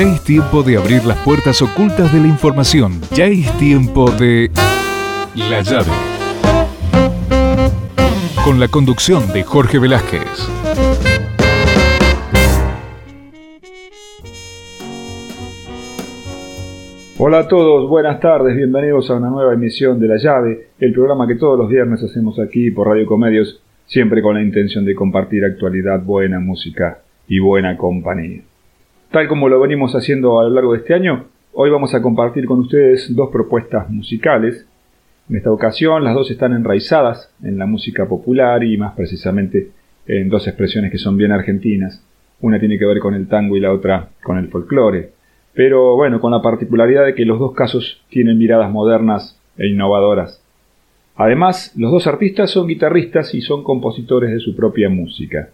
Ya es tiempo de abrir las puertas ocultas de la información. Ya es tiempo de... La llave. Con la conducción de Jorge Velázquez. Hola a todos, buenas tardes, bienvenidos a una nueva emisión de La Llave, el programa que todos los viernes hacemos aquí por Radio Comedios, siempre con la intención de compartir actualidad, buena música y buena compañía. Tal como lo venimos haciendo a lo largo de este año, hoy vamos a compartir con ustedes dos propuestas musicales. En esta ocasión las dos están enraizadas en la música popular y más precisamente en dos expresiones que son bien argentinas. Una tiene que ver con el tango y la otra con el folclore pero bueno, con la particularidad de que los dos casos tienen miradas modernas e innovadoras. Además, los dos artistas son guitarristas y son compositores de su propia música.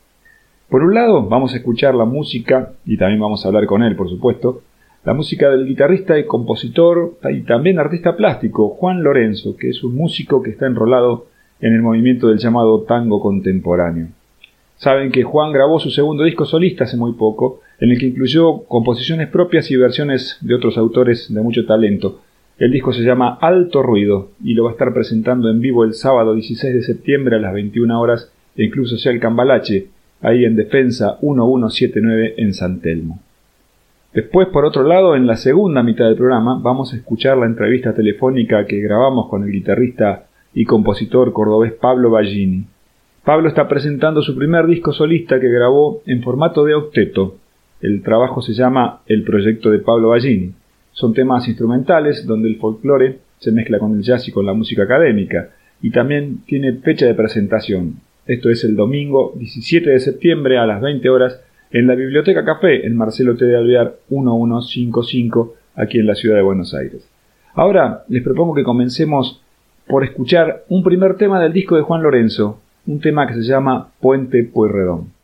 Por un lado, vamos a escuchar la música, y también vamos a hablar con él, por supuesto, la música del guitarrista y compositor y también artista plástico Juan Lorenzo, que es un músico que está enrolado en el movimiento del llamado tango contemporáneo. Saben que Juan grabó su segundo disco solista hace muy poco, en el que incluyó composiciones propias y versiones de otros autores de mucho talento. El disco se llama Alto Ruido y lo va a estar presentando en vivo el sábado 16 de septiembre a las 21 horas en Club Social Cambalache, ahí en Defensa 1179 en San Telmo. Después, por otro lado, en la segunda mitad del programa vamos a escuchar la entrevista telefónica que grabamos con el guitarrista y compositor cordobés Pablo Ballini. Pablo está presentando su primer disco solista que grabó en formato de octeto, el trabajo se llama El proyecto de Pablo Ballini. Son temas instrumentales donde el folclore se mezcla con el jazz y con la música académica, y también tiene fecha de presentación. Esto es el domingo 17 de septiembre a las 20 horas en la Biblioteca Café en Marcelo T. de Alvear 1155 aquí en la ciudad de Buenos Aires. Ahora les propongo que comencemos por escuchar un primer tema del disco de Juan Lorenzo, un tema que se llama Puente Pueyrredón.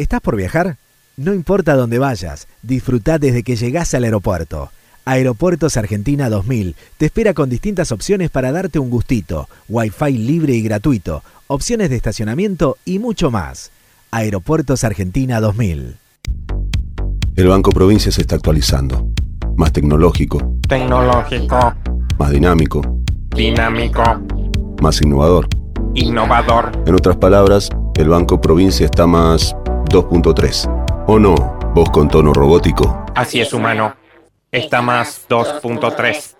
¿Estás por viajar? No importa dónde vayas, disfruta desde que llegás al aeropuerto. Aeropuertos Argentina 2000 te espera con distintas opciones para darte un gustito, Wi-Fi libre y gratuito, opciones de estacionamiento y mucho más. Aeropuertos Argentina 2000. El Banco Provincia se está actualizando. Más tecnológico. Tecnológico. Más dinámico. Dinámico. Más innovador. Innovador. En otras palabras, el Banco Provincia está más 2.3. ¿O no? ¿Vos con tono robótico? Así es, humano. Está más 2.3.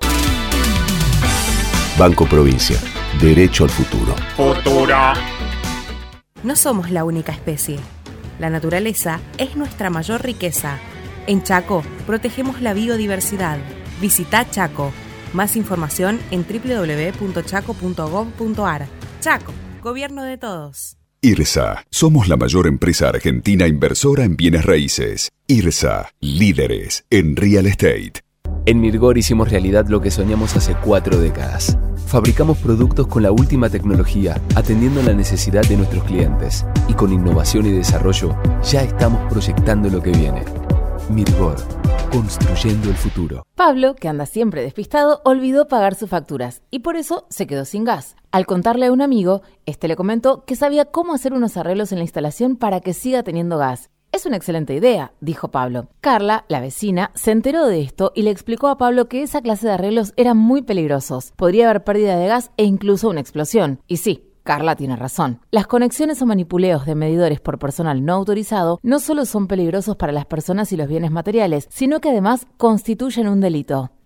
Banco Provincia. Derecho al futuro. Futuro. No somos la única especie. La naturaleza es nuestra mayor riqueza. En Chaco protegemos la biodiversidad. Visita Chaco. Más información en www.chaco.gov.ar. Chaco, gobierno de todos. IRSA, somos la mayor empresa argentina inversora en bienes raíces. IRSA, líderes en real estate. En Mirgor hicimos realidad lo que soñamos hace cuatro décadas. Fabricamos productos con la última tecnología, atendiendo la necesidad de nuestros clientes. Y con innovación y desarrollo, ya estamos proyectando lo que viene. Mirgor, construyendo el futuro. Pablo, que anda siempre despistado, olvidó pagar sus facturas y por eso se quedó sin gas. Al contarle a un amigo, este le comentó que sabía cómo hacer unos arreglos en la instalación para que siga teniendo gas. Es una excelente idea, dijo Pablo. Carla, la vecina, se enteró de esto y le explicó a Pablo que esa clase de arreglos eran muy peligrosos. Podría haber pérdida de gas e incluso una explosión. Y sí, Carla tiene razón. Las conexiones o manipuleos de medidores por personal no autorizado no solo son peligrosos para las personas y los bienes materiales, sino que además constituyen un delito.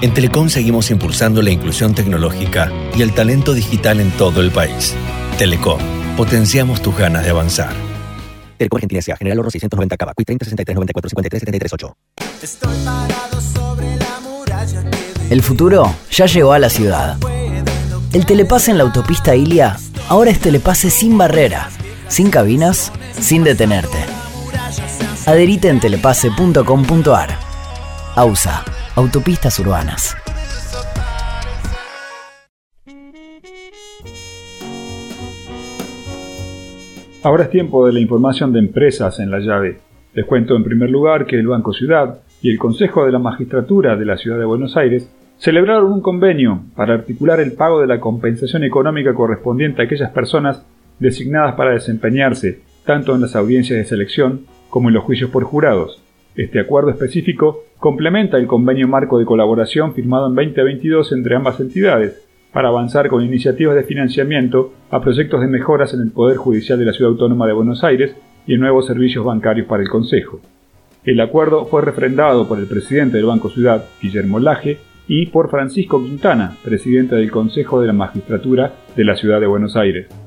En Telecom seguimos impulsando la inclusión tecnológica y el talento digital en todo el país. Telecom, potenciamos tus ganas de avanzar. Telecom Argentina S.A. General Oro 690 Cava. 30 63 94 53 73 8. El futuro ya llegó a la ciudad. El telepase en la autopista Ilia ahora es telepase sin barrera, sin cabinas, sin detenerte. Adherite en telepase.com.ar. AUSA Autopistas Urbanas. Ahora es tiempo de la información de empresas en la llave. Les cuento en primer lugar que el Banco Ciudad y el Consejo de la Magistratura de la Ciudad de Buenos Aires celebraron un convenio para articular el pago de la compensación económica correspondiente a aquellas personas designadas para desempeñarse tanto en las audiencias de selección como en los juicios por jurados. Este acuerdo específico complementa el convenio marco de colaboración firmado en 2022 entre ambas entidades para avanzar con iniciativas de financiamiento a proyectos de mejoras en el Poder Judicial de la Ciudad Autónoma de Buenos Aires y en nuevos servicios bancarios para el Consejo. El acuerdo fue refrendado por el presidente del Banco Ciudad, Guillermo Laje, y por Francisco Quintana, presidente del Consejo de la Magistratura de la Ciudad de Buenos Aires.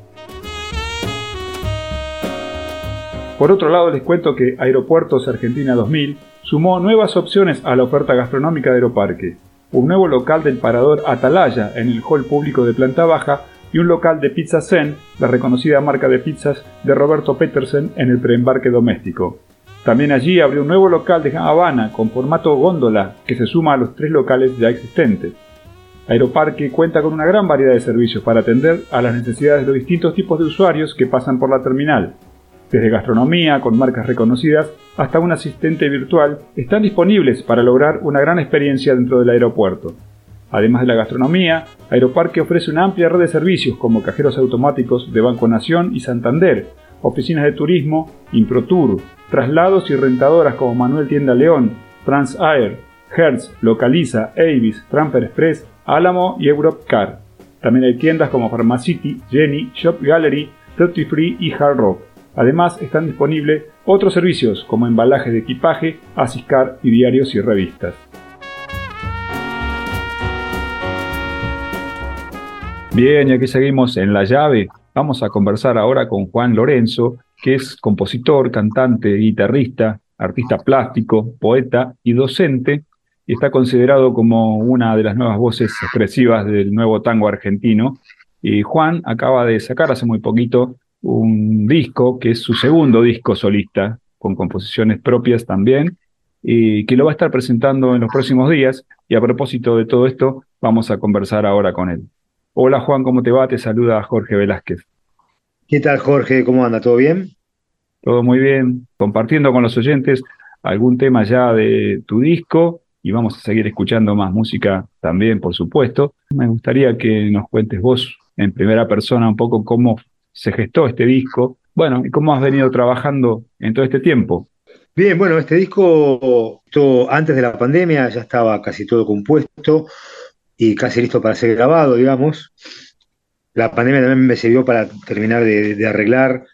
Por otro lado, les cuento que Aeropuertos Argentina 2000 sumó nuevas opciones a la oferta gastronómica de Aeroparque. Un nuevo local del parador Atalaya en el hall público de planta baja y un local de Pizza Zen, la reconocida marca de pizzas de Roberto Petersen en el preembarque doméstico. También allí abrió un nuevo local de Habana con formato góndola que se suma a los tres locales ya existentes. Aeroparque cuenta con una gran variedad de servicios para atender a las necesidades de los distintos tipos de usuarios que pasan por la terminal desde gastronomía con marcas reconocidas hasta un asistente virtual, están disponibles para lograr una gran experiencia dentro del aeropuerto. Además de la gastronomía, Aeroparque ofrece una amplia red de servicios como cajeros automáticos de Banco Nación y Santander, oficinas de turismo, Improtour, traslados y rentadoras como Manuel Tienda León, Transair, Hertz, Localiza, Avis, Tramper Express, Álamo y Europcar. También hay tiendas como Pharmacity, Jenny, Shop Gallery, Duty Free y Hard Rock. Además, están disponibles otros servicios como embalaje de equipaje, asiscar y diarios y revistas. Bien, ya que seguimos en la llave, vamos a conversar ahora con Juan Lorenzo, que es compositor, cantante, guitarrista artista plástico, poeta y docente, y está considerado como una de las nuevas voces expresivas del nuevo tango argentino. Y Juan acaba de sacar hace muy poquito un disco que es su segundo disco solista, con composiciones propias también, y que lo va a estar presentando en los próximos días. Y a propósito de todo esto, vamos a conversar ahora con él. Hola Juan, ¿cómo te va? Te saluda Jorge Velázquez. ¿Qué tal Jorge? ¿Cómo anda? ¿Todo bien? Todo muy bien. Compartiendo con los oyentes algún tema ya de tu disco y vamos a seguir escuchando más música también, por supuesto. Me gustaría que nos cuentes vos en primera persona un poco cómo se gestó este disco, bueno, y cómo has venido trabajando en todo este tiempo. Bien, bueno, este disco todo, antes de la pandemia ya estaba casi todo compuesto y casi listo para ser grabado, digamos. La pandemia también me sirvió para terminar de, arreglar.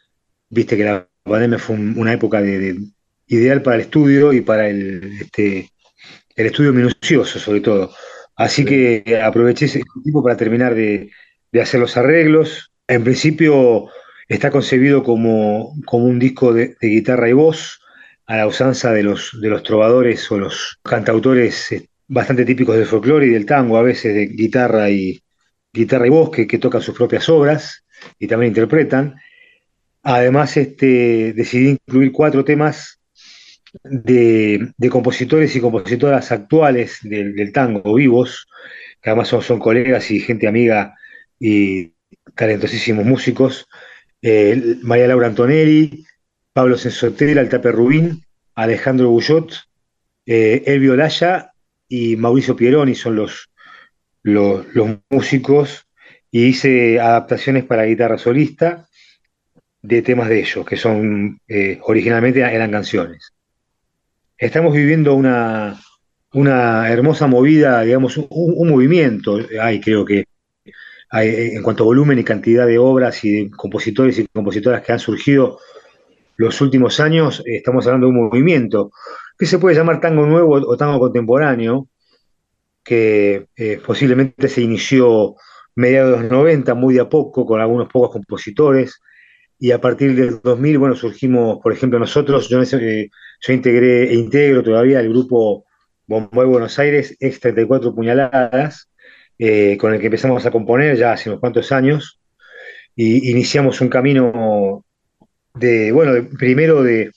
Viste que la pandemia fue una época de, ideal para el estudio y para el, este, el estudio minucioso, sobre todo. Así que aproveché ese tiempo para terminar de, hacer los arreglos. En principio está concebido como, como un disco de, guitarra y voz, a la usanza de los, de los trovadores o los cantautores eh, bastante típicos del folclore y del tango, a veces de guitarra y, guitarra y voz que, tocan sus propias obras y también interpretan. Además, este, decidí incluir cuatro temas de, compositores y compositoras actuales del, tango, vivos, que además son, colegas y gente amiga y talentosísimos músicos. Eh, María Laura Antonelli, Pablo Sensotela, el Tape Rubín, Alejandro Bullot, eh, Elvio Laya y Mauricio Pieroni son los, los, músicos y hice adaptaciones para guitarra solista de temas de ellos, que son eh, originalmente eran canciones. Estamos viviendo una, una hermosa movida, digamos, un, movimiento, hay creo que en cuanto a volumen y cantidad de obras y de compositores y compositoras que han surgido los últimos años, estamos hablando de un movimiento que se puede llamar tango nuevo o tango contemporáneo, que eh, posiblemente se inició mediados de los 90, muy de a poco, con algunos pocos compositores, y a partir del 2000, bueno, surgimos, por ejemplo, nosotros, yo, eh, yo integré e integro todavía el grupo Bombay Buenos Aires, ex 34 puñaladas, eh, con el que empezamos a componer ya hace unos cuantos años, y iniciamos un camino de, bueno, primero de,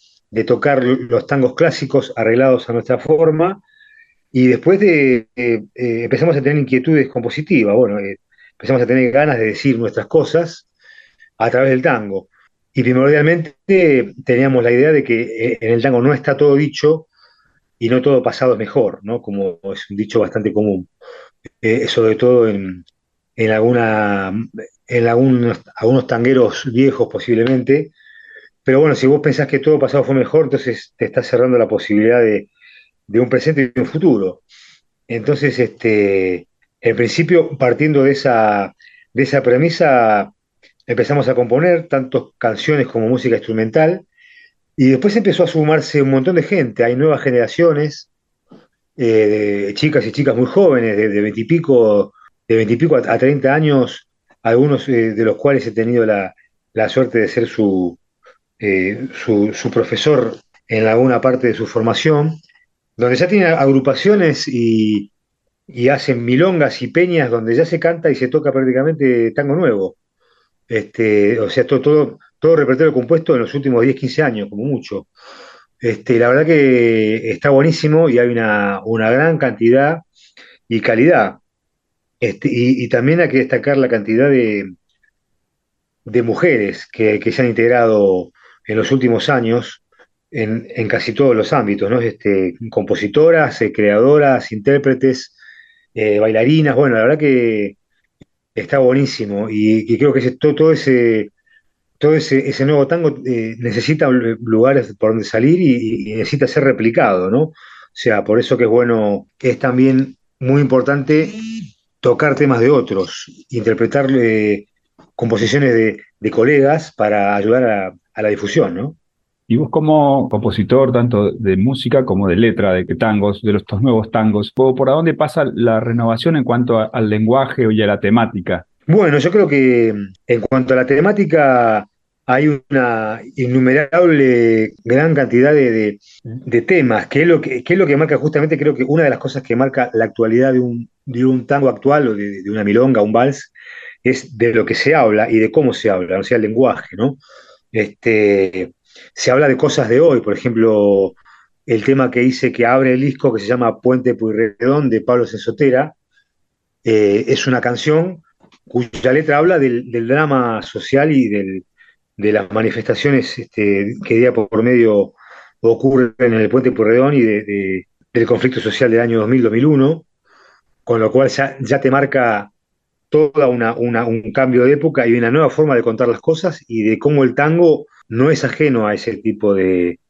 tocar los tangos clásicos arreglados a nuestra forma, y después de, eh, empezamos a tener inquietudes compositivas, bueno, eh, empezamos a tener ganas de decir nuestras cosas a través del tango. Y primordialmente teníamos la idea de que en el tango no está todo dicho y no todo pasado es mejor, ¿no? Como es un dicho bastante común. Sobre todo en, en algunos, algunos tangueros viejos posiblemente. Pero bueno, si vos pensás que todo pasado fue mejor, entonces te estás cerrando la posibilidad de, de un presente y un futuro. Entonces, este, en principio, partiendo de esa, de esa premisa, empezamos a componer tanto canciones como música instrumental, y después empezó a sumarse un montón de gente, hay nuevas generaciones, eh, de chicas y chicas muy jóvenes, de veintipico de veintipico a, treinta años, algunos eh, de los cuales he tenido la, suerte de ser su, eh, su, profesor en alguna parte de su formación, donde ya tiene agrupaciones y, hacen milongas y peñas donde ya se canta y se toca prácticamente tango nuevo. Este, o sea, todo, todo, todo repertorio compuesto en los últimos 10, 15 años, como mucho. Este, la verdad que está buenísimo y hay una, gran cantidad y calidad. Este, y, también hay que destacar la cantidad de, de mujeres que, que, se han integrado en los últimos años en, casi todos los ámbitos, ¿no? Este, compositoras, eh, creadoras, intérpretes, eh, bailarinas, bueno, la verdad que está buenísimo y, creo que todo, ese todo ese, nuevo tango eh, necesita lugares por donde salir y, necesita ser replicado, ¿no? O sea, por eso que es bueno, es también muy importante tocar temas de otros, interpretar composiciones de, colegas para ayudar a la difusión, ¿no? Y vos como compositor tanto de música como de letra, de tangos, de estos nuevos tangos, ¿por dónde pasa la renovación en cuanto al lenguaje y a la temática? Bueno, yo creo que en cuanto a la temática, hay una innumerable gran cantidad de, temas, que es, lo que, es lo que marca justamente, creo que una de las cosas que marca la actualidad de un, de un tango actual o de, una milonga, un vals, es de lo que se habla y de cómo se habla, o sea, el lenguaje, ¿no? Este, se habla de cosas de hoy, por ejemplo, el tema que hice que abre el disco, que se llama Puente Puyredón, de Pablo Sensotera, eh, es una canción cuya letra habla del, drama social y de las manifestaciones este, que día por medio ocurren en el Puente Puyredón y del conflicto social del año 2000-2001, con lo cual ya, te marca toda una, un cambio de época y una nueva forma de contar las cosas y de cómo el tango no es ajeno a ese tipo de,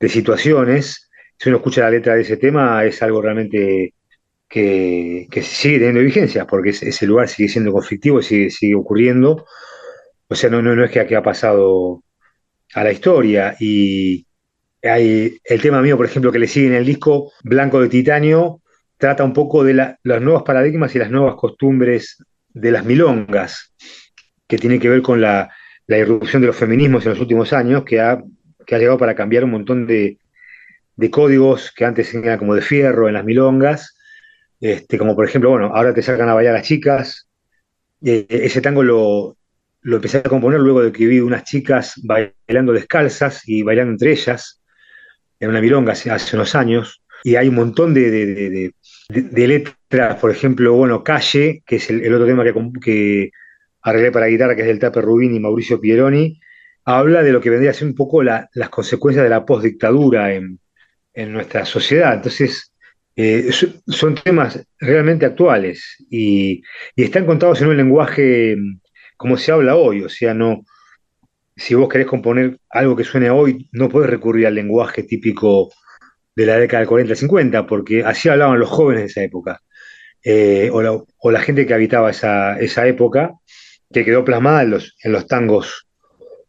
situaciones. Si uno escucha la letra de ese tema, es algo realmente que, sigue teniendo vigencia, porque ese lugar sigue siendo conflictivo, sigue, sigue ocurriendo. O sea, no, no, no es que, ha pasado a la historia. Y el tema mío, por ejemplo, que le sigue en el disco Blanco de Titanio, trata un poco de la, los nuevos paradigmas y las nuevas costumbres de las milongas, que tiene que ver con la, la irrupción de los feminismos en los últimos años, que ha, que ha llegado para cambiar un montón de, de, códigos que antes eran como de fierro en las milongas, este, como por ejemplo, bueno, ahora te sacan a bailar las chicas, eh, ese tango lo, lo empecé a componer luego de que vi unas chicas bailando descalzas y bailando entre ellas en una milonga hace, unos años, y hay un montón de, de, de, letras, por ejemplo, bueno, Calle, que es el, otro tema que, que arreglé para guitarra, que es del Tape Rubín y Mauricio Pieroni, habla de lo que vendría a ser un poco las consecuencias de la postdictadura en, en nuestra sociedad. Entonces, eh, son temas realmente actuales y, están contados en un lenguaje mm, como se habla hoy, o sea, no, si vos querés componer algo que suene hoy, no puedes recurrir al lenguaje típico de la década del 40-50, porque así hablaban los jóvenes de esa época, eh, o, la, gente que habitaba esa, época, que quedó plasmada en los, en los tangos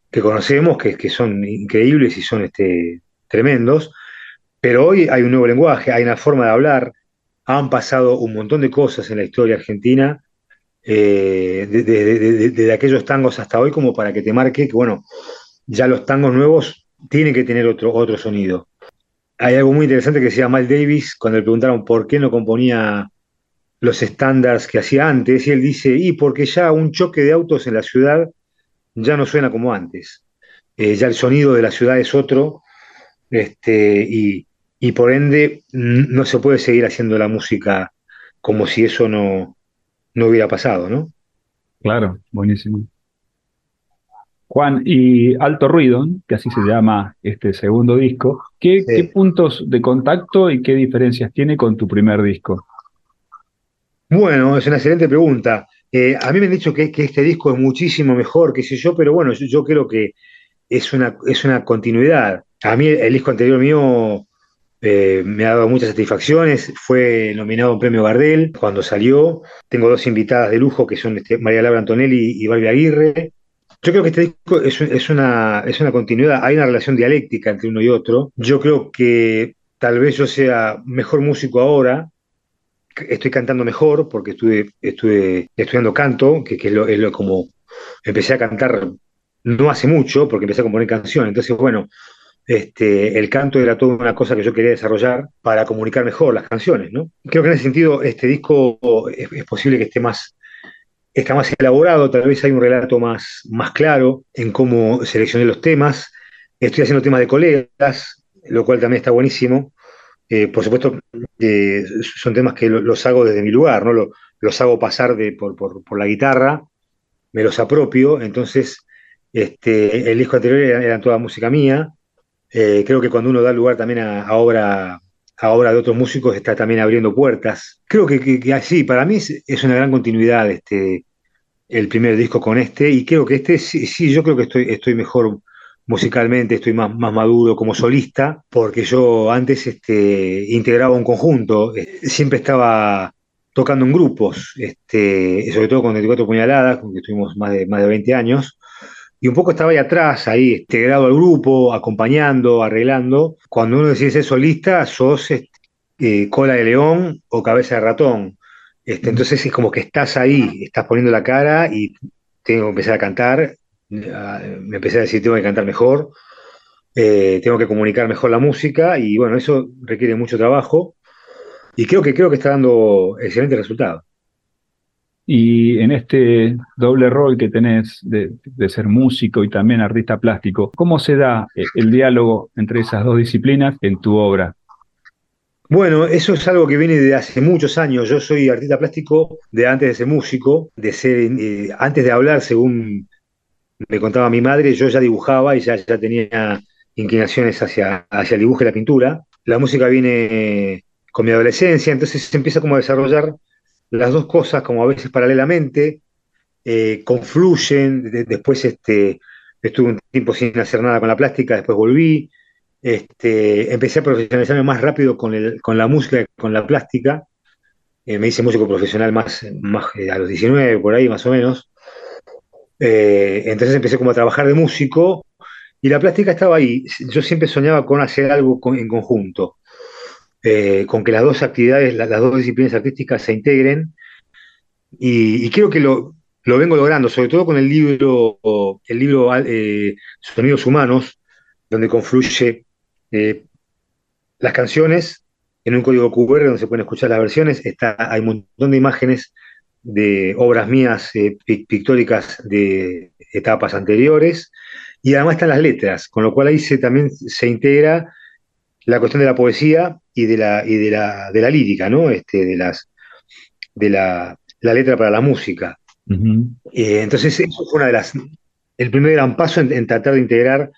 que conocemos, que, que son increíbles y son este, tremendos, pero hoy hay un nuevo lenguaje, hay una forma de hablar, han pasado un montón de cosas en la historia argentina, eh, desde aquellos tangos hasta hoy, como para que te marque que, bueno, ya los tangos nuevos tienen que tener otro, otro sonido. Hay algo muy interesante que decía Mal Davis cuando le preguntaron por qué no componía los estándares que hacía antes, y él dice, y porque ya un choque de autos en la ciudad ya no suena como antes. Eh, ya el sonido de la ciudad es otro, este, y, por ende no se puede seguir haciendo la música como si eso no, no hubiera pasado, ¿no? Claro, buenísimo. Juan, y Alto Ruido, que así se llama este segundo disco, ¿qué, ¿qué, puntos de contacto y qué diferencias tiene con tu primer disco? Bueno, es una excelente pregunta. Eh, a mí me han dicho que, este disco es muchísimo mejor, qué sé yo, pero bueno, yo, creo que es una, es una continuidad. A mí el, disco anterior mío eh, me ha dado muchas satisfacciones. Fue nominado a un premio Gardel cuando salió. Tengo dos invitadas de lujo que son este, María Laura Antonelli y Barbie Aguirre. Yo creo que este disco es, es, una, es una continuidad. Hay una relación dialéctica entre uno y otro. Yo creo que tal vez yo sea mejor músico ahora estoy cantando mejor porque estuve, estuve estudiando canto, que, es, lo, como empecé a cantar no hace mucho, porque empecé a componer canciones. Entonces, bueno, este, el canto era toda una cosa que yo quería desarrollar para comunicar mejor las canciones, ¿no? Creo que en ese sentido este disco es, posible que esté más, está más elaborado, tal vez hay un relato más, más claro en cómo seleccioné los temas. Estoy haciendo temas de colegas, lo cual también está buenísimo. Eh, por supuesto, eh, son temas que los hago desde mi lugar, ¿no? los hago pasar de, por, la guitarra, me los apropio, entonces este, el disco anterior era, toda música mía. Eh, creo que cuando uno da lugar también a, obra a obra de otros músicos está también abriendo puertas. Creo que, así, para mí es, una gran continuidad este, el primer disco con este, y creo que este sí, sí yo creo que estoy, estoy mejor musicalmente estoy más, más maduro como solista, porque yo antes este, integraba un conjunto, eh, siempre estaba tocando en grupos, este, sobre todo con 24 puñaladas, con que estuvimos más de, más de 20 años, y un poco estaba ahí atrás, ahí integrado al grupo, acompañando, arreglando. Cuando uno decide ser solista, sos este, eh, cola de león o cabeza de ratón. Este, entonces es como que estás ahí, estás poniendo la cara y tengo que empezar a cantar me empecé a decir, tengo que cantar mejor, eh, tengo que comunicar mejor la música y bueno, eso requiere mucho trabajo y creo que, creo que está dando excelentes resultados. Y en este doble rol que tenés de, ser músico y también artista plástico, ¿cómo se da eh, el diálogo entre esas dos disciplinas en tu obra? Bueno, eso es algo que viene de hace muchos años. Yo soy artista plástico de antes de ser músico, de ser, eh, antes de hablar, según me contaba mi madre, yo ya dibujaba y ya, tenía inclinaciones hacia, hacia el dibujo y la pintura. La música viene con mi adolescencia, entonces se empieza como a desarrollar las dos cosas como a veces paralelamente, eh, confluyen, después este, estuve un tiempo sin hacer nada con la plástica, después volví, este, empecé a profesionalizarme más rápido con, la música que con la plástica, eh, me hice músico profesional más, más eh, a los 19, por ahí más o menos, entonces empecé como a trabajar de músico y la plástica estaba ahí, yo siempre soñaba con hacer algo en conjunto. Eh, con que las dos actividades, las, dos disciplinas artísticas se integren. Y, creo que lo, vengo logrando, sobre todo con el libro, el libro eh, Sonidos Humanos, donde confluye eh, las canciones en un código QR donde se pueden escuchar las versiones. Está, hay un montón de imágenes de obras mías pictóricas de etapas anteriores. Y además están las letras, con lo cual ahí se, también se integra la cuestión de la poesía y de la, y de la, de la lírica, ¿no? Este, de las, de la, letra para la música. Eh, entonces, eso fue una de las, el primer gran paso en, tratar de integrar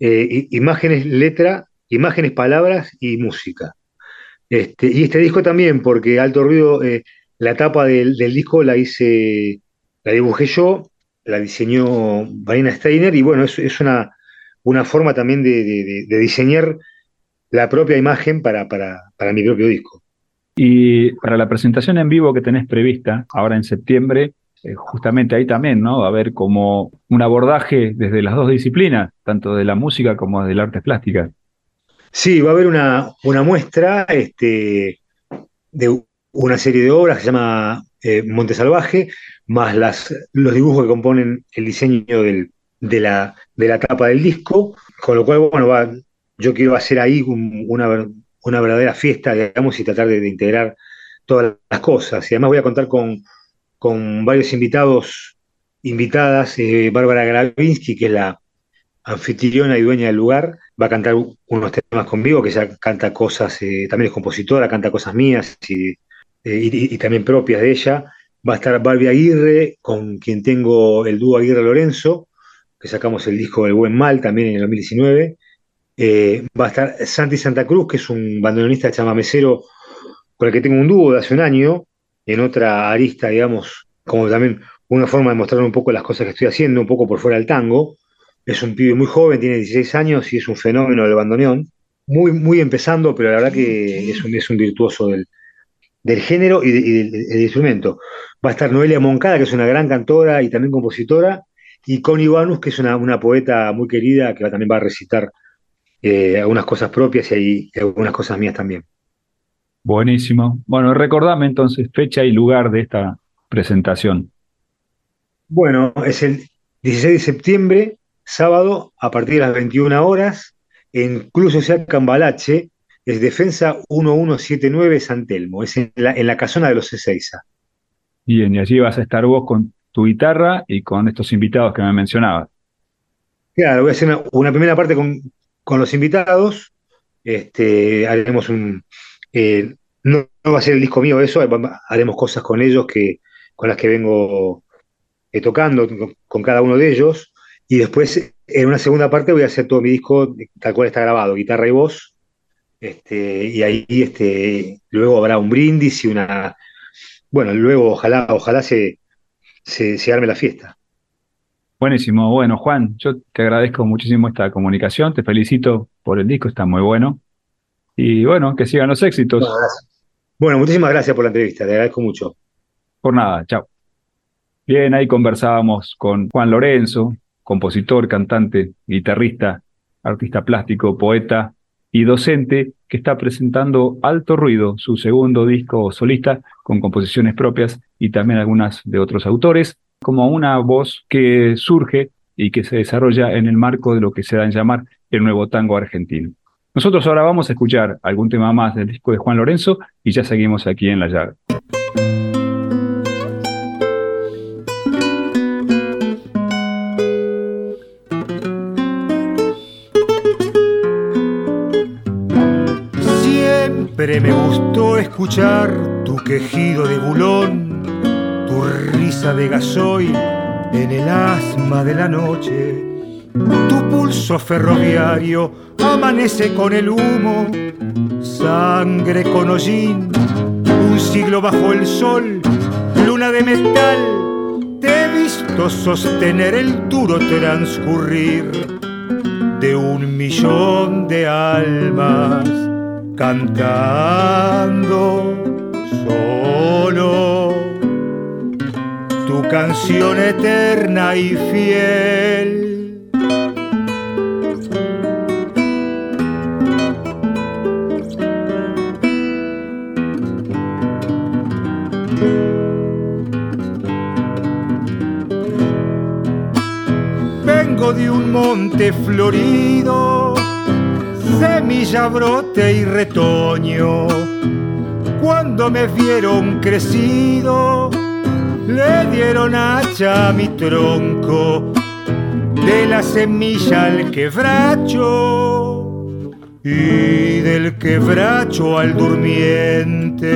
eh, imágenes, letra, imágenes, palabras y música. Este, y este disco también, porque Alto Ruido, eh, la tapa del, disco la hice, la dibujé yo, la diseñó Marina Steiner, y bueno, es, es una, una forma también de diseñar la propia imagen para, mi propio disco. Y para la presentación en vivo que tenés prevista ahora en septiembre, eh, justamente ahí también, ¿no? Va a haber como un abordaje desde las dos disciplinas, tanto de la música como de las artes plásticas. Sí, va a haber una, una muestra este, de una serie de obras que se llama eh, Monte Salvaje, más las, los dibujos que componen el diseño del, de, la, de la tapa del disco, con lo cual, bueno, va, yo quiero hacer ahí una, una, verdadera fiesta, digamos, y tratar de, integrar todas las cosas. Y además voy a contar con, con varios invitados, invitadas, eh, Bárbara Gravinsky, que es la anfitriona y dueña del lugar, va a cantar unos temas conmigo, que ya canta cosas, eh, también es compositora, canta cosas mías eh, y, y, también propias de ella. Va a estar Barbie Aguirre, con quien tengo el dúo Aguirre Lorenzo, que sacamos el disco del Buen Mal también en el 2019. Eh, va a estar Santi Santa Cruz, que es un bandoneonista chamamecero con el que tengo un dúo de hace un año, en otra arista, digamos, como también una forma de mostrar un poco las cosas que estoy haciendo, un poco por fuera del tango. Es un pibe muy joven, tiene 16 años y es un fenómeno del bandoneón. Muy, muy empezando, pero la verdad que es un, es un virtuoso del, género y, del, instrumento. Va a estar Noelia Moncada, que es una gran cantora y también compositora, y Connie Banus, que es una, una poeta muy querida, que también va a recitar eh, algunas cosas propias y, algunas cosas mías también. Buenísimo. Bueno, recordame entonces fecha y lugar de esta presentación. Bueno, es el 16 de septiembre, sábado, a partir de las 21 horas, en Club Social Cambalache, es Defensa 1179 San Telmo, es en la, casona de los Ezeiza. Bien, y allí vas a estar vos con tu guitarra y con estos invitados que me mencionabas. Claro, voy a hacer una primera parte con, con los invitados. Este, haremos un. Eh, no, va a ser el disco mío eso, haremos cosas con ellos que, con las que vengo eh, tocando, con, cada uno de ellos. Y después, en una segunda parte, voy a hacer todo mi disco tal cual está grabado, guitarra y voz. Este, y ahí este, luego habrá un brindis y una. Bueno, luego ojalá, ojalá se, se arme la fiesta. Buenísimo. Bueno, Juan, yo te agradezco muchísimo esta comunicación, te felicito por el disco, está muy bueno. Y bueno, que sigan los éxitos. Bueno, muchísimas gracias por la entrevista, te agradezco mucho. Por nada, chao. Bien, ahí conversábamos con Juan Lorenzo, compositor, cantante, guitarrista, artista plástico, poeta y docente, que está presentando Alto Ruido, su segundo disco solista, con composiciones propias y también algunas de otros autores como una voz que surge y que se desarrolla en el marco de lo que se da en llamar el nuevo tango argentino. Nosotros ahora vamos a escuchar algún tema más del disco de Juan Lorenzo y ya seguimos aquí en La Llave. Siempre me gustó escuchar tu quejido de bulón, risa de gasoil en el asma de la noche. Tu pulso ferroviario amanece con el humo, sangre con hollín, un siglo bajo el sol, luna de metal. Te he visto sostener el duro transcurrir de un millón de almas cantando canción eterna y fiel. Vengo de un monte florido, semilla, brote y retoño. Cuando me vieron crecido, le dieron hacha a mi tronco, de la semilla al quebracho y del quebracho al durmiente.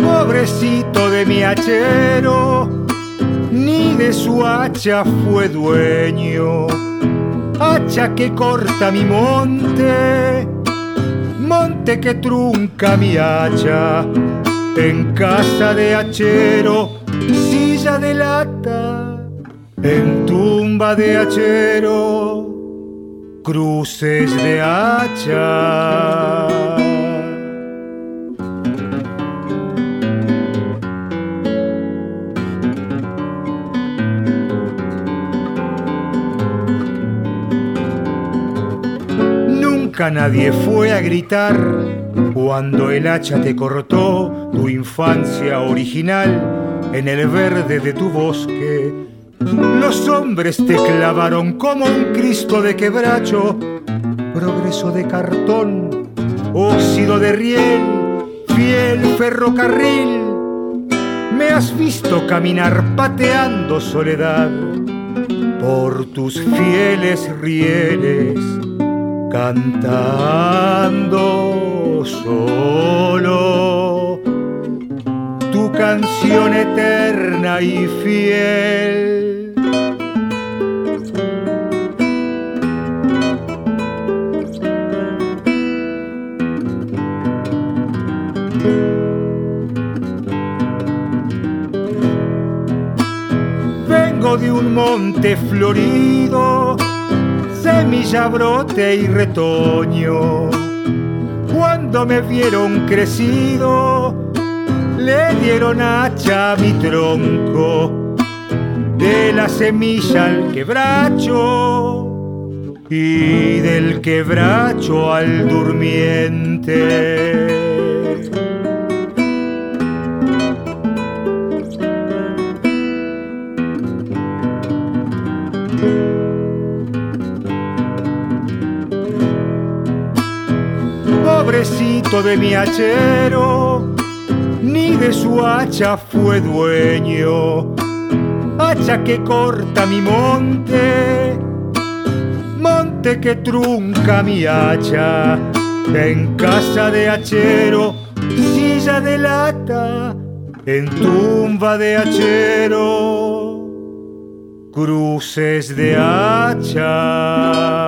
Pobrecito de mi hachero, de su hacha fue dueño. Hacha que corta mi monte, monte que trunca mi hacha. En casa de hachero, silla de lata, en tumba de hachero, cruces de hacha. Nunca nadie fue a gritar cuando el hacha te cortó tu infancia original en el verde de tu bosque. Los hombres te clavaron como un Cristo de quebracho, progreso de cartón, óxido de riel, fiel ferrocarril. Me has visto caminar pateando soledad por tus fieles rieles cantando solo tu canción eterna y fiel. Vengo de un monte florido semilla, brote y retoño. Cuando me vieron crecido, le dieron hacha a mi tronco, de la semilla al quebracho y del quebracho al durmiente. De mi hachero, ni de su hacha fue dueño. Hacha que corta mi monte, monte que trunca mi hacha. En casa de hachero, silla de lata, en tumba de hachero, cruces de hacha.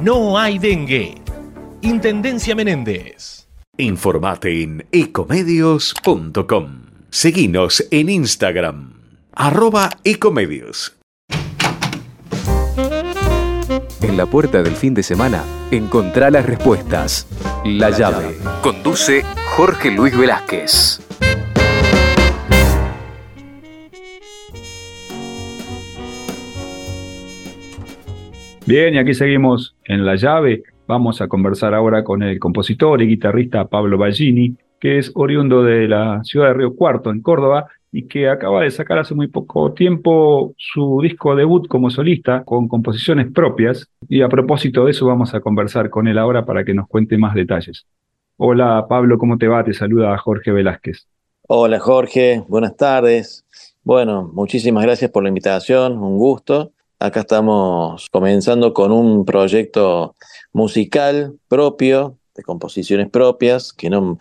no hay dengue. Intendencia Menéndez. Informate en ecomedios.com. Seguinos en Instagram, arroba ecomedios. En la puerta del fin de semana, encontrá las respuestas. La llave. Conduce Jorge Luis Velázquez. Bien, y aquí seguimos en La Llave. Vamos a conversar ahora con el compositor y guitarrista Pablo Ballini, que es oriundo de la ciudad de Río Cuarto, en Córdoba, y que acaba de sacar hace muy poco tiempo su disco debut como solista con composiciones propias. Y a propósito de eso vamos a conversar con él ahora para que nos cuente más detalles. Hola Pablo, ¿cómo te va? Te saluda Jorge Velázquez. Hola Jorge, buenas tardes. Bueno, muchísimas gracias por la invitación, un gusto. Acá estamos comenzando con un proyecto musical propio, de composiciones propias, que no,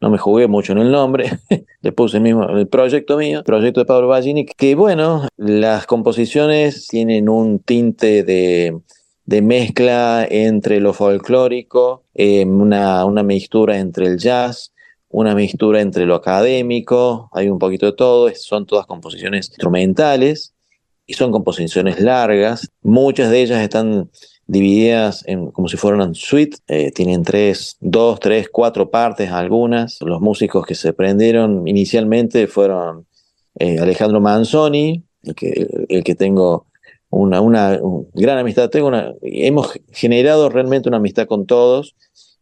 no me jugué mucho en el nombre, le puse mismo el proyecto mío, proyecto de Pablo Ballini, que bueno, las composiciones tienen un tinte de, de mezcla entre lo folclórico, eh, una, una mixtura entre el jazz, una mixtura entre lo académico, hay un poquito de todo, son todas composiciones instrumentales y son composiciones largas, muchas de ellas están divididas en, como si fueran suite, eh, tienen tres, dos, tres, cuatro partes algunas. Los músicos que se prendieron inicialmente fueron eh, Alejandro Manzoni, el que, el que tengo una, una gran amistad, tengo una, hemos generado realmente una amistad con todos.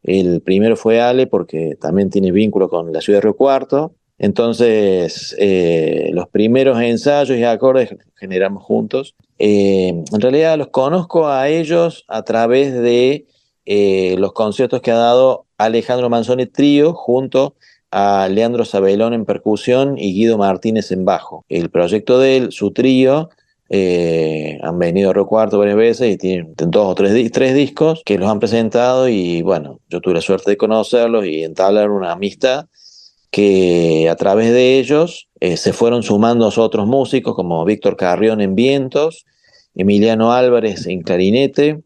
El primero fue Ale porque también tiene vínculo con la ciudad de Río Cuarto. Entonces, eh, los primeros ensayos y acordes generamos juntos. Eh, en realidad los conozco a ellos a través de eh, los conciertos que ha dado Alejandro Manzoni Trío junto a Leandro Sabelón en percusión y Guido Martínez en bajo. El proyecto de él, su trío, han venido a Río Cuarto varias veces y tienen dos o tres, tres discos que los han presentado y bueno, yo tuve la suerte de conocerlos y entablar una amistad que a través de ellos eh, se fueron sumando otros músicos como Víctor Carrión en vientos, Emiliano Álvarez en clarinete,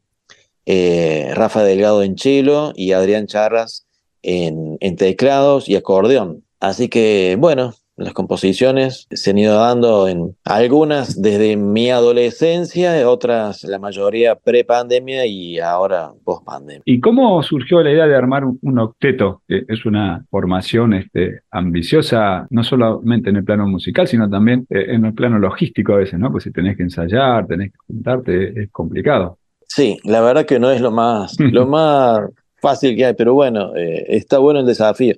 eh, Rafa Delgado en cello y Adrián Charras en, en teclados y acordeón. Así que bueno, las composiciones se han ido dando en algunas desde mi adolescencia, otras la mayoría pre-pandemia y ahora post-pandemia. ¿Y cómo surgió la idea de armar un octeto? Que es una formación este, ambiciosa, no solamente en el plano musical, sino también eh, en el plano logístico a veces, ¿no? Pues si tenés que ensayar, tenés que juntarte, es complicado. Sí, la verdad que no es lo más, lo más fácil que hay, pero bueno, eh, está bueno el desafío.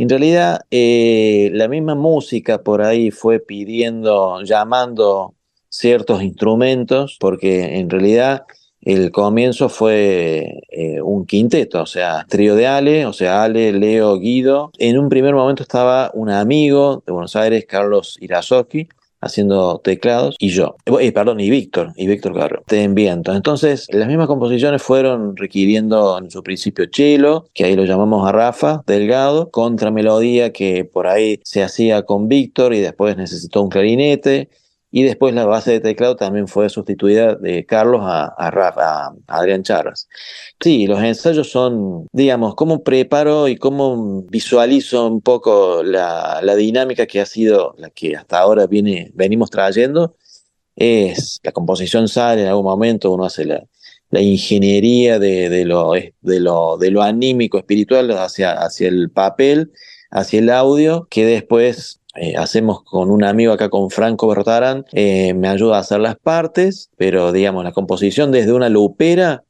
En realidad, eh, la misma música por ahí fue pidiendo, llamando ciertos instrumentos, porque en realidad el comienzo fue eh, un quinteto, o sea, trío de Ale, o sea, Ale, Leo, Guido. En un primer momento estaba un amigo de Buenos Aires, Carlos Irazoki, haciendo teclados, y yo, eh, perdón, y Víctor, y Víctor Carro, en viento. Entonces, las mismas composiciones fueron requiriendo en su principio cello, que ahí lo llamamos a Rafa Delgado, contramelodía que por ahí se hacía con Víctor y después necesitó un clarinete, y después la base de teclado también fue sustituida de Carlos a, a, Rafa, a Adrián Charras. Sí, los ensayos son, digamos, cómo preparo y cómo visualizo un poco la, la dinámica que ha sido la que hasta ahora viene, venimos trayendo. Es la composición sale en algún momento, uno hace la, la ingeniería de, de, lo, de, lo, de lo anímico, espiritual hacia, hacia el papel, hacia el audio, que después eh, hacemos con un amigo acá, con Franco Bertarán, eh, me ayuda a hacer las partes, pero digamos, la composición desde una lupera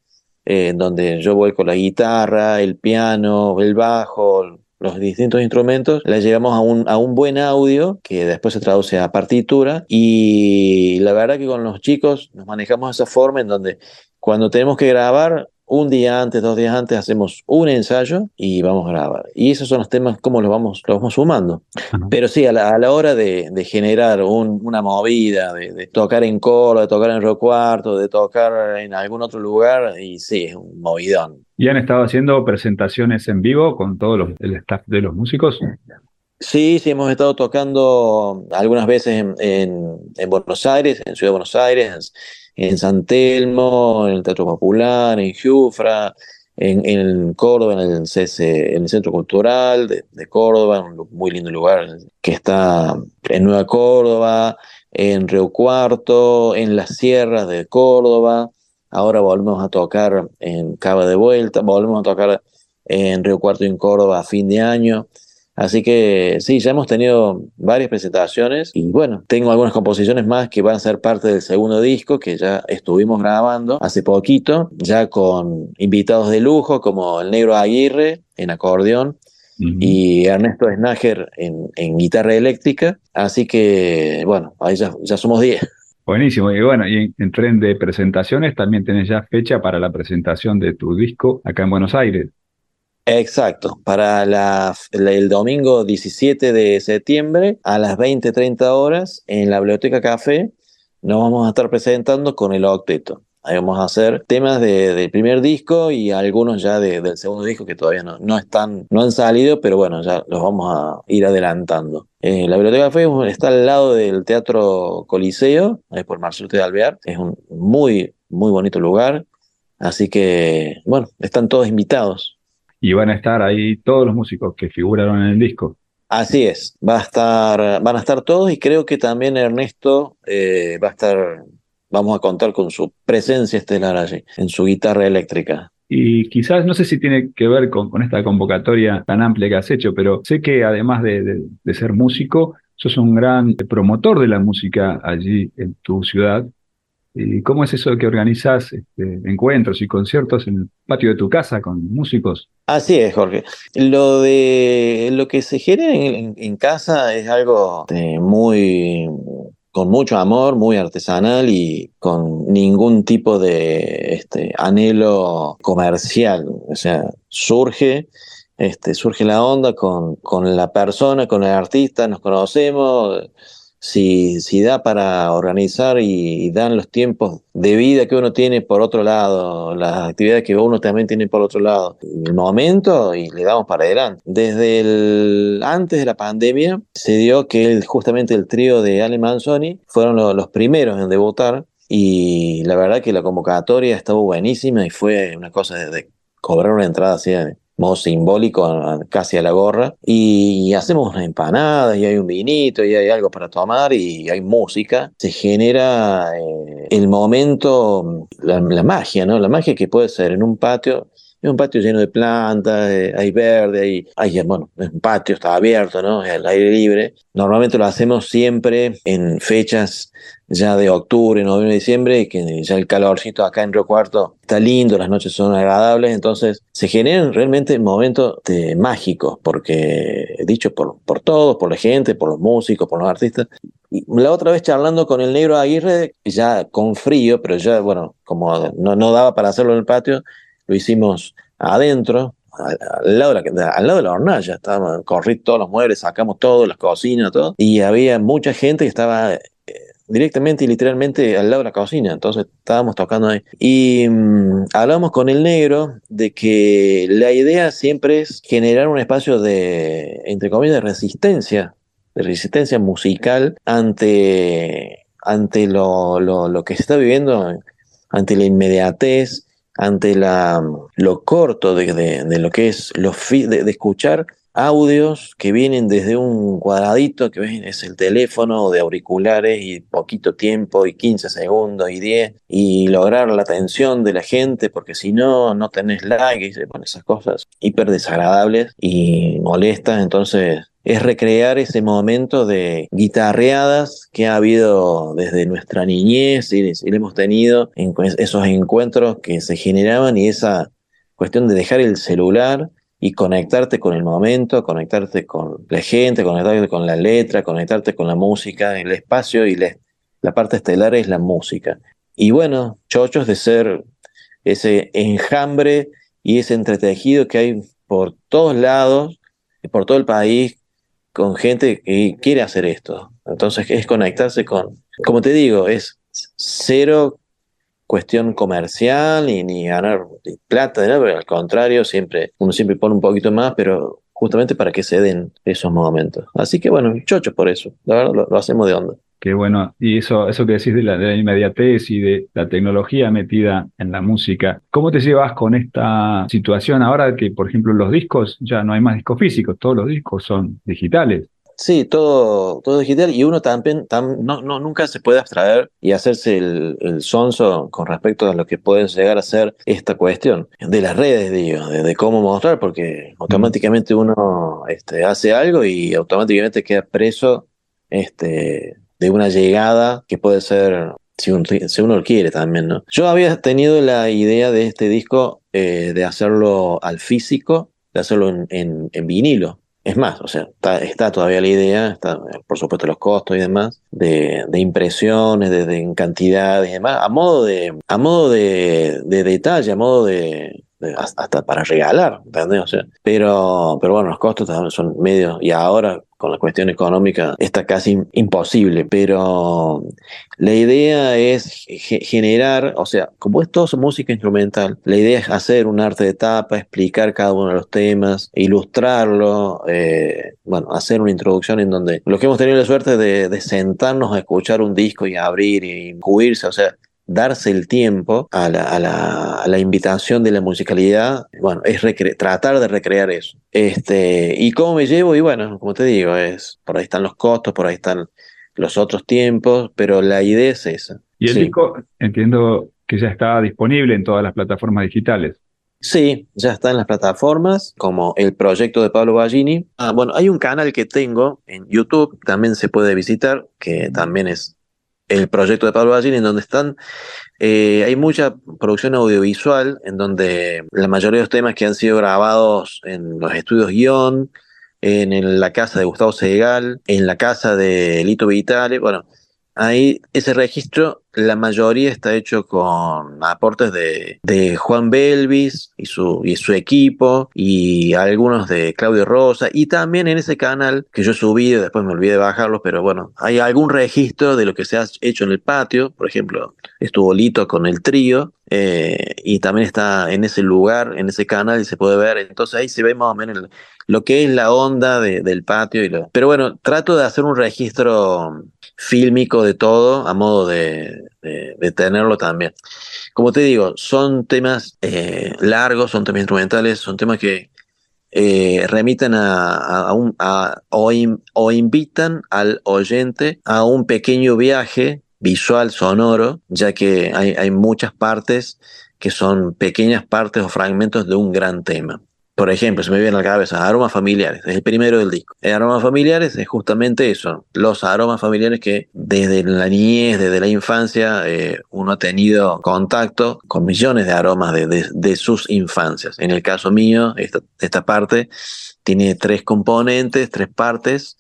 eh, donde yo voy con la guitarra, el piano, el bajo, los distintos instrumentos, la llevamos a un, a un buen audio que después se traduce a partitura y la verdad que con los chicos nos manejamos de esa forma en donde cuando tenemos que grabar un día antes, dos días antes, hacemos un ensayo y vamos a grabar. Y esos son los temas, cómo los vamos, los vamos sumando. Pero sí, a la, a la hora de, de generar un- una movida, de, de tocar en coro, de tocar en Río Cuarto, de tocar en algún otro lugar, y sí, es un movidón. ¿Y han estado haciendo presentaciones en vivo con todo los- el staff de los músicos? Sí, sí, hemos estado tocando algunas veces en, en- en Buenos Aires, en Ciudad de Buenos Aires, en San Telmo, en el Teatro Popular, en Jufra, en, Córdoba, en el, CC en el Centro Cultural de, de Córdoba, un muy lindo lugar que está en Nueva Córdoba, en Río Cuarto, en las sierras de Córdoba. Ahora volvemos a tocar en Cava de Vuelta, volvemos a tocar en Río Cuarto y en Córdoba a fin de año. Así que sí, ya hemos tenido varias presentaciones y bueno, tengo algunas composiciones más que van a ser parte del segundo disco que ya estuvimos grabando hace poquito, ya con invitados de lujo como el Negro Aguirre en acordeón y Ernesto Snager en, en guitarra eléctrica. Así que bueno, ahí ya, ya somos 10. Buenísimo. Y bueno, y en, en tren de presentaciones también tenés ya fecha para la presentación de tu disco acá en Buenos Aires. Exacto, para el domingo 17 de septiembre a las 20-30 horas en la Biblioteca Café nos vamos a estar presentando con el octeto. Ahí vamos a hacer temas de- del primer disco y algunos ya de- del segundo disco que todavía no, no están, no han salido, pero bueno, ya los vamos a ir adelantando. Eh, la Biblioteca Café está al lado del Teatro Coliseo, ahí por Marcelo de Alvear. Es un muy, muy bonito lugar. Así que, bueno, están todos invitados. Y van a estar ahí todos los músicos que figuraron en el disco. Así es, va a estar, van a estar todos y creo que también Ernesto eh, va a estar, vamos a contar con su presencia estelar allí, en su guitarra eléctrica. Y quizás, no sé si tiene que ver con, con esta convocatoria tan amplia que has hecho, pero sé que además de, de- de ser músico, sos un gran promotor de la música allí en tu ciudad. ¿Y cómo es eso de que organizás este, encuentros y conciertos en el patio de tu casa con músicos? Así es, Jorge. Lo de lo que se genera en, casa es algo eh, muy con mucho amor, muy artesanal y con ningún tipo de este, anhelo comercial. O sea, surge, este, surge la onda con, con la persona, con el artista, nos conocemos. Si, si da para organizar y, dan los tiempos de vida que uno tiene por otro lado, las actividades que uno también tiene por otro lado, el momento y le damos para adelante. Desde el, antes de la pandemia se dio que justamente el trío de Ale Manzoni fueron lo- los primeros en debutar y la verdad que la convocatoria estuvo buenísima y fue una cosa de, cobrar una entrada así modo simbólico, casi a la gorra, y hacemos empanadas, y hay un vinito, y hay algo para tomar, y hay música. Se genera eh, el momento, la, la magia, ¿no? La magia que puede ser en un patio. Es un patio lleno de plantas, eh, hay verde, hay, hay, bueno, es un patio está abierto, ¿no? Es al aire libre. Normalmente lo hacemos siempre en fechas ya de octubre, noviembre, diciembre, que ya el calorcito acá en Río Cuarto está lindo, las noches son agradables, entonces se generan realmente momentos mágicos, porque dicho por, por todos, por la gente, por los músicos, por los artistas. Y la otra vez charlando con el negro Aguirre, ya con frío, pero ya, bueno, como no, no daba para hacerlo en el patio, lo hicimos adentro, al, lado de la, al lado de la hornalla, estábamos, corrí todos los muebles, sacamos todo, las cocinas, todo, y había mucha gente que estaba directamente y literalmente al lado de la cocina, entonces estábamos tocando ahí. Y mm, hablamos con el negro de que la idea siempre es generar un espacio de, entre comillas, de resistencia, de resistencia musical ante, ante lo, lo, lo que se está viviendo, ante la inmediatez, ante la, lo corto de, de- lo que es lo de escuchar audios que vienen desde un cuadradito que es el teléfono de auriculares y poquito tiempo y 15 segundos y 10 y lograr la atención de la gente porque si no no tenés like y se ponen esas cosas hiper desagradables y molestas. Entonces es recrear ese momento de guitarreadas que ha habido desde nuestra niñez y, y hemos tenido en esos encuentros que se generaban y esa cuestión de dejar el celular y conectarte con el momento, conectarte con la gente, conectarte con la letra, conectarte con la música, el espacio y la, parte estelar es la música. Y bueno, chochos de ser ese enjambre y ese entretejido que hay por todos lados, por todo el país, con gente que quiere hacer esto. Entonces es conectarse con, como te digo, es cero cuestión comercial y ni ganar plata, ¿no? al contrario, siempre, uno siempre pone un poquito más, pero justamente para que se den esos momentos. Así que bueno, chocho por eso, la verdad lo, lo hacemos de onda. Qué bueno, y eso, eso que decís de la, de la inmediatez y de la tecnología metida en la música, ¿cómo te llevas con esta situación ahora que, por ejemplo, los discos ya no hay más discos físicos, todos los discos son digitales? Sí, todo, todo digital y uno también tam- no, no, nunca se puede abstraer y hacerse el, el sonso con respecto a lo que puede llegar a ser esta cuestión de las redes, digo, de, de cómo mostrar, porque automáticamente uno este, hace algo y automáticamente queda preso este, de una llegada que puede ser, si uno, si uno lo quiere también, ¿no? Yo había tenido la idea de este disco eh, de hacerlo al físico, de hacerlo en, en, en vinilo. Es más, o sea, está, está todavía la idea, está, por supuesto los costos y demás, de, de impresiones, de, de en cantidades y demás, a modo de, a modo de, de detalle, a modo de, de- hasta para regalar, ¿entendés? O sea, pero, pero bueno, los costos también son medios, y ahora con la cuestión económica está casi imposible, pero la idea es ge- generar, o sea, como es todo música instrumental, la idea es hacer un arte de tapa, explicar cada uno de los temas, ilustrarlo, eh, bueno, hacer una introducción en donde los que hemos tenido la suerte de, de sentarnos a escuchar un disco y abrir y incluirse, o sea, darse el tiempo a la, a la, a la invitación de la musicalidad, bueno, es tratar de recrear eso. Este, y cómo me llevo, y bueno, como te digo, es, por ahí están los costos, por ahí están los otros tiempos, pero la idea es esa. Y el Sí. disco, entiendo que ya está disponible en todas las plataformas digitales. Sí, ya está en las plataformas, como el proyecto de Pablo Ballini. Ah, bueno, hay un canal que tengo en YouTube, también se puede visitar, que también es el proyecto de Pablo Ballini, en donde están, eh, hay mucha producción audiovisual, en donde la mayoría de los temas que han sido grabados en los estudios guion, en, la casa de Gustavo Segal, en la casa de Lito Vitale, bueno, Ahí ese registro, la mayoría está hecho con aportes de, de Juan Belvis y su, y su equipo y algunos de Claudio Rosa. Y también en ese canal que yo subí, después me olvidé de bajarlos, pero bueno, hay algún registro de lo que se ha hecho en el patio, por ejemplo, estuvo Lito con el trío eh, y también está en ese lugar, en ese canal y se puede ver, entonces ahí se ve más o menos lo que es la onda de- del patio y lo, pero bueno, trato de hacer un registro fílmico de todo a modo de, de- tenerlo también. Como te digo, son temas eh, largos, son temas instrumentales, son temas que eh, remiten a, un, a- o, o invitan al oyente a un pequeño viaje visual, sonoro, ya que hay, hay muchas partes que son pequeñas partes o fragmentos de un gran tema. Por ejemplo, se me viene a la cabeza aromas familiares, es el primero del disco. El aromas familiares es justamente eso, los aromas familiares que desde la niñez, desde la infancia, eh, uno ha tenido contacto con millones de aromas de, de- sus infancias. En el caso mío, esta, esta parte tiene tres componentes, tres partes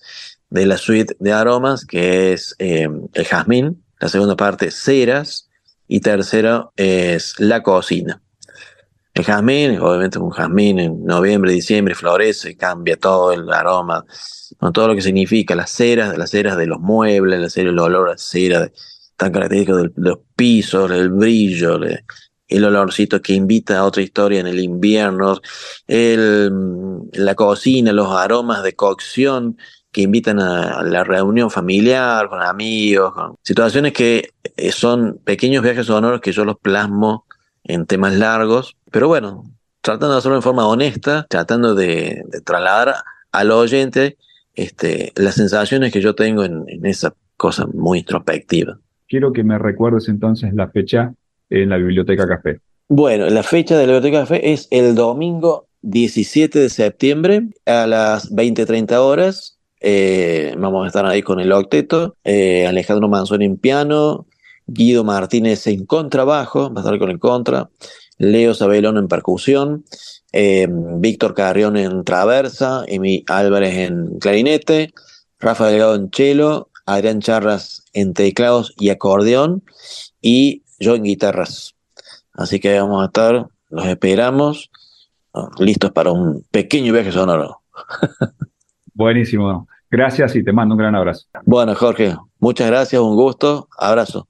de la suite de aromas, que es eh, el jazmín, la segunda parte ceras y tercero es la cocina. El jazmín, obviamente un jazmín en noviembre, diciembre florece, cambia todo el aroma, con todo lo que significa las ceras, las ceras de los muebles, las ceras, el olor a cera tan característico de los pisos, el brillo, el olorcito que invita a otra historia en el invierno, la cocina, los aromas de cocción que invitan a, la reunión familiar, con amigos, situaciones que eh, son pequeños viajes sonoros que yo los plasmo en temas largos, pero bueno, tratando de hacerlo en forma honesta, tratando de, de trasladar al oyente este, las sensaciones que yo tengo en, en esa cosa muy introspectiva. Quiero que me recuerdes entonces la fecha en la Biblioteca Café. Bueno, la fecha de la Biblioteca Café es el domingo 17 de septiembre a las 20-30 horas. Eh, vamos a estar ahí con el octeto. eh, Alejandro Manzoni en piano, Guido Martínez en contrabajo, va a estar con el contra, Leo Sabelón en percusión, eh, Víctor Carrión en traversa, Emi Álvarez en clarinete, Rafa Delgado en cello, Adrián Charras en teclados y acordeón y yo en guitarras. Así que vamos a estar, los esperamos, ah, listos para un pequeño viaje sonoro. Buenísimo. Gracias y te mando un gran abrazo. Bueno, Jorge, muchas gracias, un gusto, abrazo.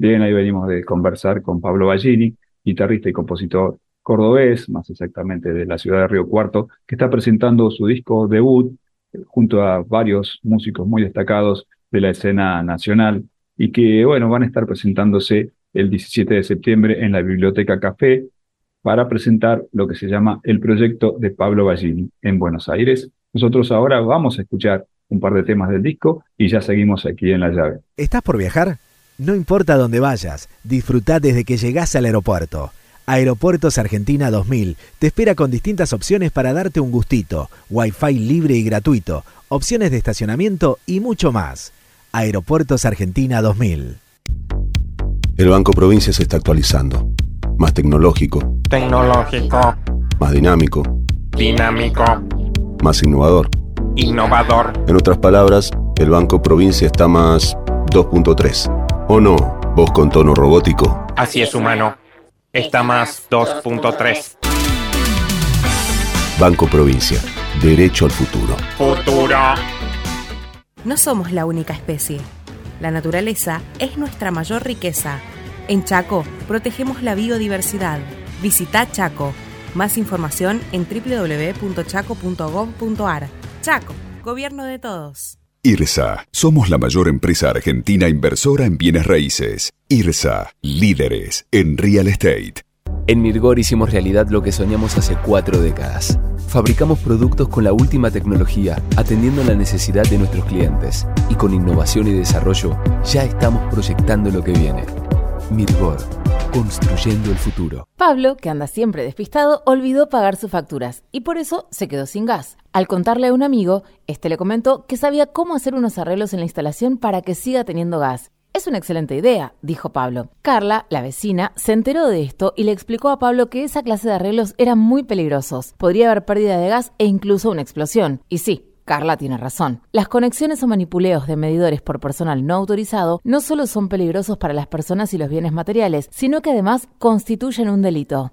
Bien, ahí venimos de conversar con Pablo Ballini, guitarrista y compositor cordobés, más exactamente de la ciudad de Río Cuarto, que está presentando su disco debut eh, junto a varios músicos muy destacados de la escena nacional y que, bueno, van a estar presentándose el 17 de septiembre en la Biblioteca Café para presentar lo que se llama el proyecto de Pablo Ballini en Buenos Aires. Nosotros ahora vamos a escuchar un par de temas del disco y ya seguimos aquí en la llave. ¿Estás por viajar? No importa dónde vayas, disfruta desde que llegás al aeropuerto. Aeropuertos Argentina 2000 te espera con distintas opciones para darte un gustito, Wi-Fi libre y gratuito, opciones de estacionamiento y mucho más. Aeropuertos Argentina 2000. El Banco Provincia se está actualizando. Más tecnológico, Tecnológico, más dinámico, dinámico, más innovador. innovador. En otras palabras, el Banco Provincia está más 2.3. ¿O no? Voz con tono robótico. Así es, humano. Está más 2.3. Banco Provincia. Derecho al futuro. Futuro. No somos la única especie. La naturaleza es nuestra mayor riqueza. En Chaco protegemos la biodiversidad. Visita Chaco. Más información en www.chaco.gov.ar. Chaco, gobierno de todos. IRSA. Somos la mayor empresa argentina inversora en bienes raíces. IRSA. Líderes en real estate. En Mirgor hicimos realidad lo que soñamos hace cuatro décadas. Fabricamos productos con la última tecnología, atendiendo la necesidad de nuestros clientes. Y con innovación y desarrollo, ya estamos proyectando lo que viene. Mirgor, construyendo el futuro. Pablo, que anda siempre despistado, olvidó pagar sus facturas y por eso se quedó sin gas. Al contarle a un amigo, este le comentó que sabía cómo hacer unos arreglos en la instalación para que siga teniendo gas. Es una excelente idea, dijo Pablo. Carla, la vecina, se enteró de esto y le explicó a Pablo que esa clase de arreglos eran muy peligrosos. Podría haber pérdida de gas e incluso una explosión. Y sí, Carla tiene razón. Las conexiones o manipuleos de medidores por personal no autorizado no solo son peligrosos para las personas y los bienes materiales, sino que además constituyen un delito.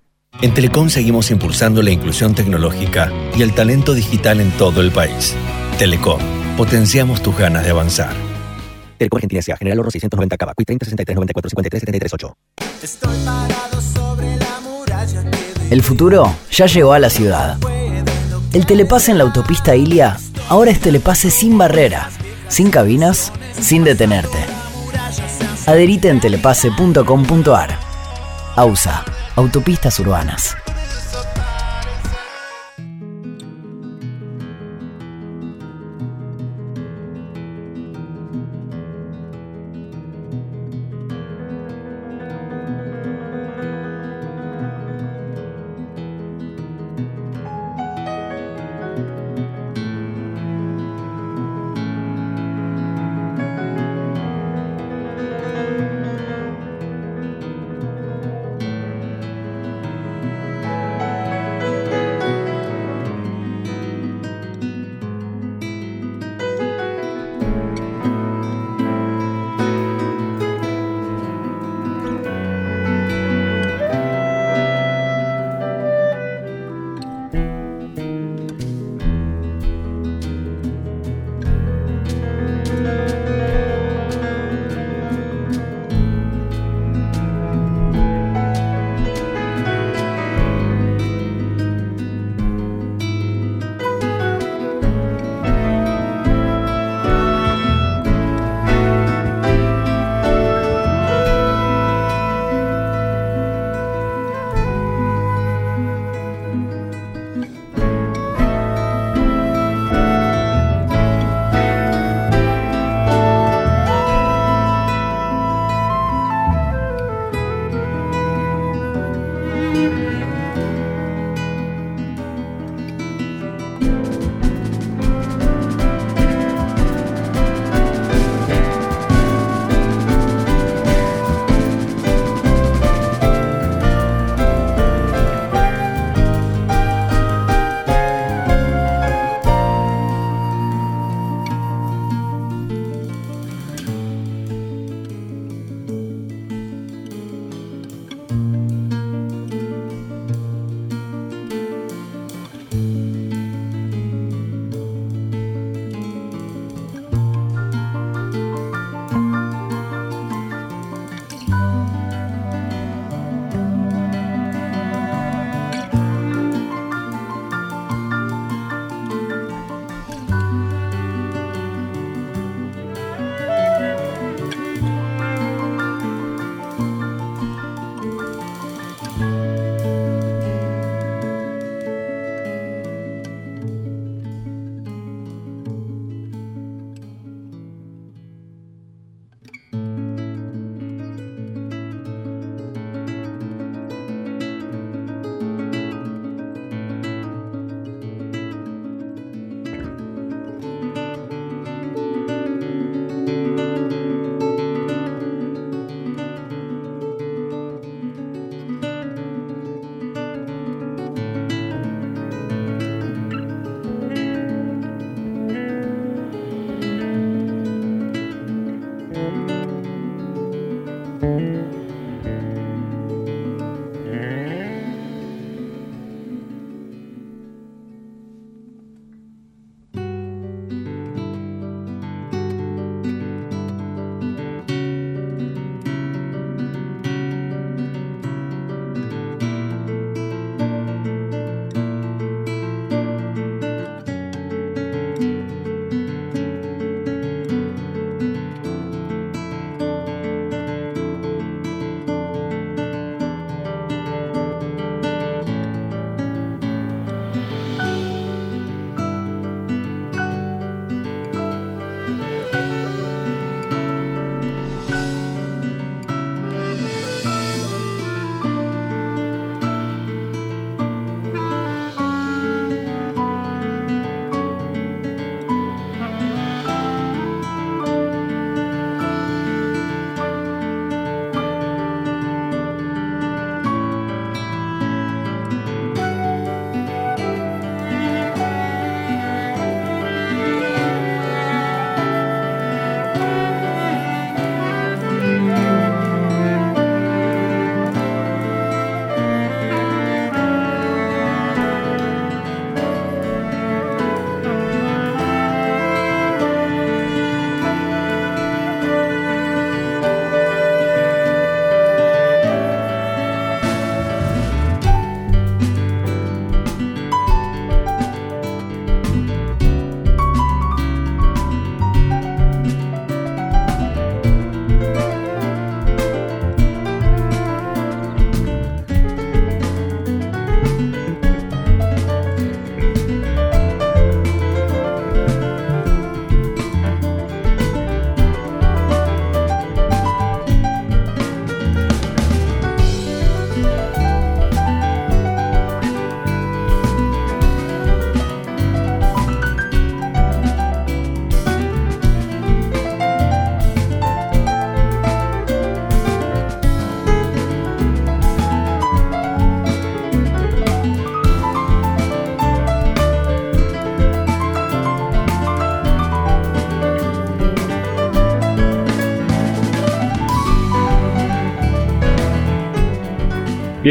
En Telecom seguimos impulsando la inclusión tecnológica y el talento digital en todo el país. Telecom, potenciamos tus ganas de avanzar. Telecom Argentina S.A. General Oro 690 Cava. Quick 30 63 94 53 73 8. El futuro ya llegó a la ciudad. El telepase en la autopista Ilia ahora es telepase sin barrera, sin cabinas, sin detenerte. Adherite en telepase.com.ar. AUSA, Autopistas Urbanas.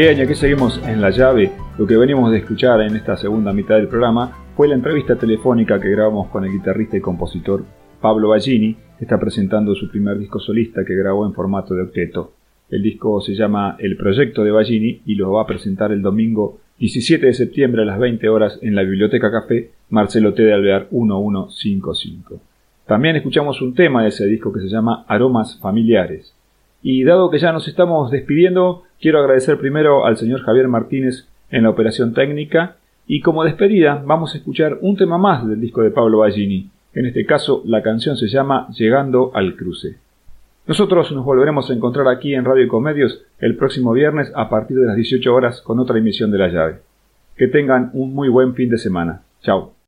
Bien, y aquí seguimos en la llave. Lo que venimos de escuchar en esta segunda mitad del programa fue la entrevista telefónica que grabamos con el guitarrista y compositor Pablo Ballini, que está presentando su primer disco solista que grabó en formato de octeto. El disco se llama El Proyecto de Ballini y lo va a presentar el domingo 17 de septiembre a las 20 horas en la Biblioteca Café Marcelo T. de Alvear 1155. También escuchamos un tema de ese disco que se llama Aromas Familiares. Y dado que ya nos estamos despidiendo, quiero agradecer primero al señor Javier Martínez en la operación técnica y como despedida vamos a escuchar un tema más del disco de Pablo Ballini. En este caso la canción se llama Llegando al cruce. Nosotros nos volveremos a encontrar aquí en Radio Comedios el próximo viernes a partir de las 18 horas con otra emisión de La Llave. Que tengan un muy buen fin de semana. Chao.